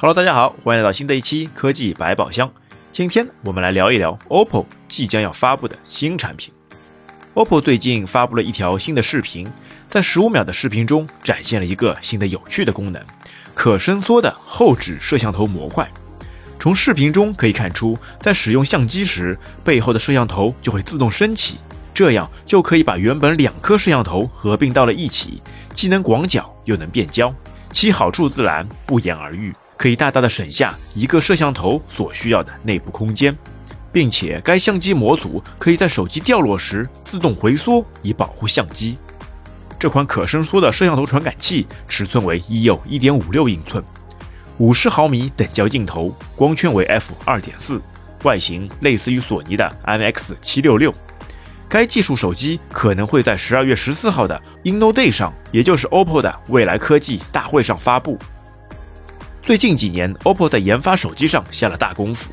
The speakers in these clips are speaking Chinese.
Hello，大家好，欢迎来到新的一期科技百宝箱。今天我们来聊一聊 OPPO 即将要发布的新产品。OPPO 最近发布了一条新的视频，在十五秒的视频中展现了一个新的有趣的功能——可伸缩的后置摄像头模块。从视频中可以看出，在使用相机时，背后的摄像头就会自动升起，这样就可以把原本两颗摄像头合并到了一起，既能广角又能变焦，其好处自然不言而喻。可以大大的省下一个摄像头所需要的内部空间，并且该相机模组可以在手机掉落时自动回缩，以保护相机。这款可伸缩的摄像头传感器尺寸为一又一点五六英寸，五十毫米等焦镜头，光圈为 f 二点四，外形类似于索尼的 MX 七六六。该技术手机可能会在十二月十四号的 Inno Day 上，也就是 OPPO 的未来科技大会上发布。最近几年，OPPO 在研发手机上下了大功夫，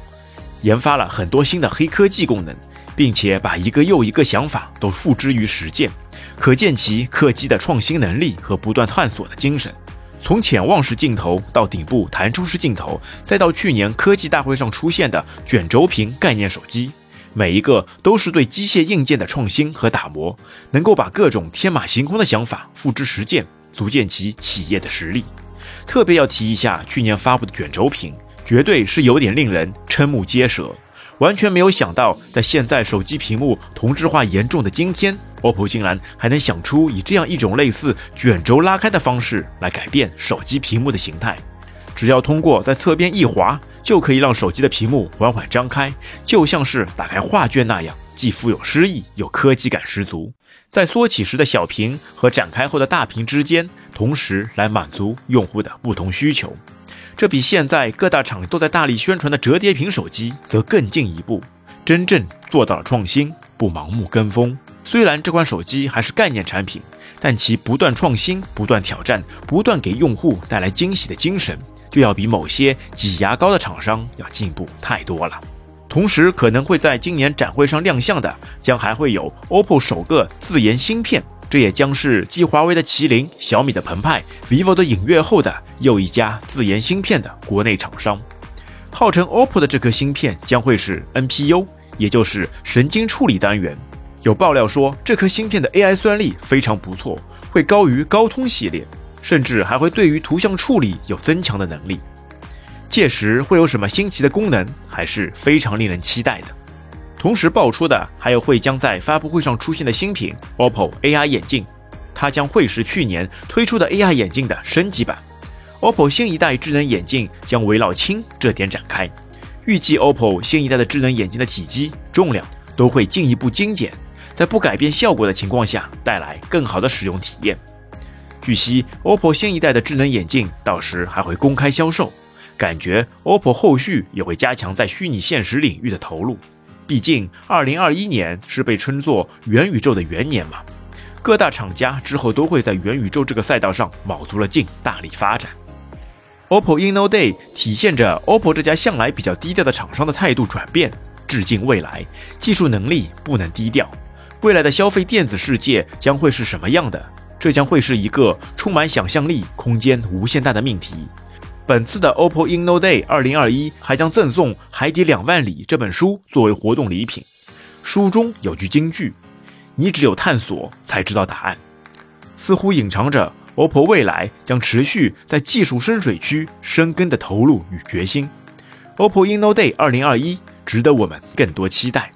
研发了很多新的黑科技功能，并且把一个又一个想法都付之于实践，可见其客机的创新能力和不断探索的精神。从潜望式镜头到顶部弹出式镜头，再到去年科技大会上出现的卷轴屏概念手机，每一个都是对机械硬件的创新和打磨，能够把各种天马行空的想法付之实践，足见其企业的实力。特别要提一下，去年发布的卷轴屏，绝对是有点令人瞠目结舌。完全没有想到，在现在手机屏幕同质化严重的今天，OPPO 竟然还能想出以这样一种类似卷轴拉开的方式来改变手机屏幕的形态。只要通过在侧边一滑，就可以让手机的屏幕缓缓张开，就像是打开画卷那样，既富有诗意又科技感十足。在缩起时的小屏和展开后的大屏之间。同时来满足用户的不同需求，这比现在各大厂都在大力宣传的折叠屏手机则更进一步，真正做到了创新，不盲目跟风。虽然这款手机还是概念产品，但其不断创新、不断挑战、不断给用户带来惊喜的精神，就要比某些挤牙膏的厂商要进步太多了。同时，可能会在今年展会上亮相的，将还会有 OPPO 首个自研芯片。这也将是继华为的麒麟、小米的澎湃、vivo 的影月后的又一家自研芯片的国内厂商。号称 OPPO 的这颗芯片将会是 NPU，也就是神经处理单元。有爆料说，这颗芯片的 AI 算力非常不错，会高于高通系列，甚至还会对于图像处理有增强的能力。届时会有什么新奇的功能，还是非常令人期待的。同时爆出的还有会将在发布会上出现的新品 OPPO AR 眼镜，它将会是去年推出的 AR 眼镜的升级版。OPPO 新一代智能眼镜将围绕轻这点展开，预计 OPPO 新一代的智能眼镜的体积、重量都会进一步精简，在不改变效果的情况下带来更好的使用体验。据悉，OPPO 新一代的智能眼镜到时还会公开销售，感觉 OPPO 后续也会加强在虚拟现实领域的投入。毕竟，二零二一年是被称作元宇宙的元年嘛，各大厂家之后都会在元宇宙这个赛道上卯足了劲，大力发展。OPPO Inno Day 体现着 OPPO 这家向来比较低调的厂商的态度转变，致敬未来，技术能力不能低调。未来的消费电子世界将会是什么样的？这将会是一个充满想象力、空间无限大的命题。本次的 OPPO Inno Day 二零二一还将赠送《海底两万里》这本书作为活动礼品。书中有句金句：“你只有探索才知道答案。”似乎隐藏着 OPPO 未来将持续在技术深水区深耕的投入与决心。OPPO Inno Day 二零二一值得我们更多期待。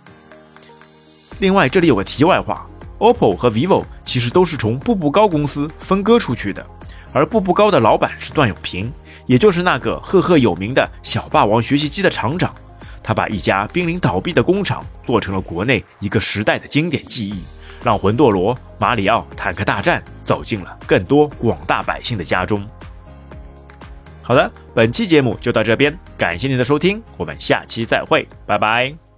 另外，这里有个题外话：OPPO 和 vivo 其实都是从步步高公司分割出去的。而步步高的老板是段永平，也就是那个赫赫有名的小霸王学习机的厂长。他把一家濒临倒闭的工厂做成了国内一个时代的经典记忆，让魂斗罗、马里奥、坦克大战走进了更多广大百姓的家中。好的，本期节目就到这边，感谢您的收听，我们下期再会，拜拜。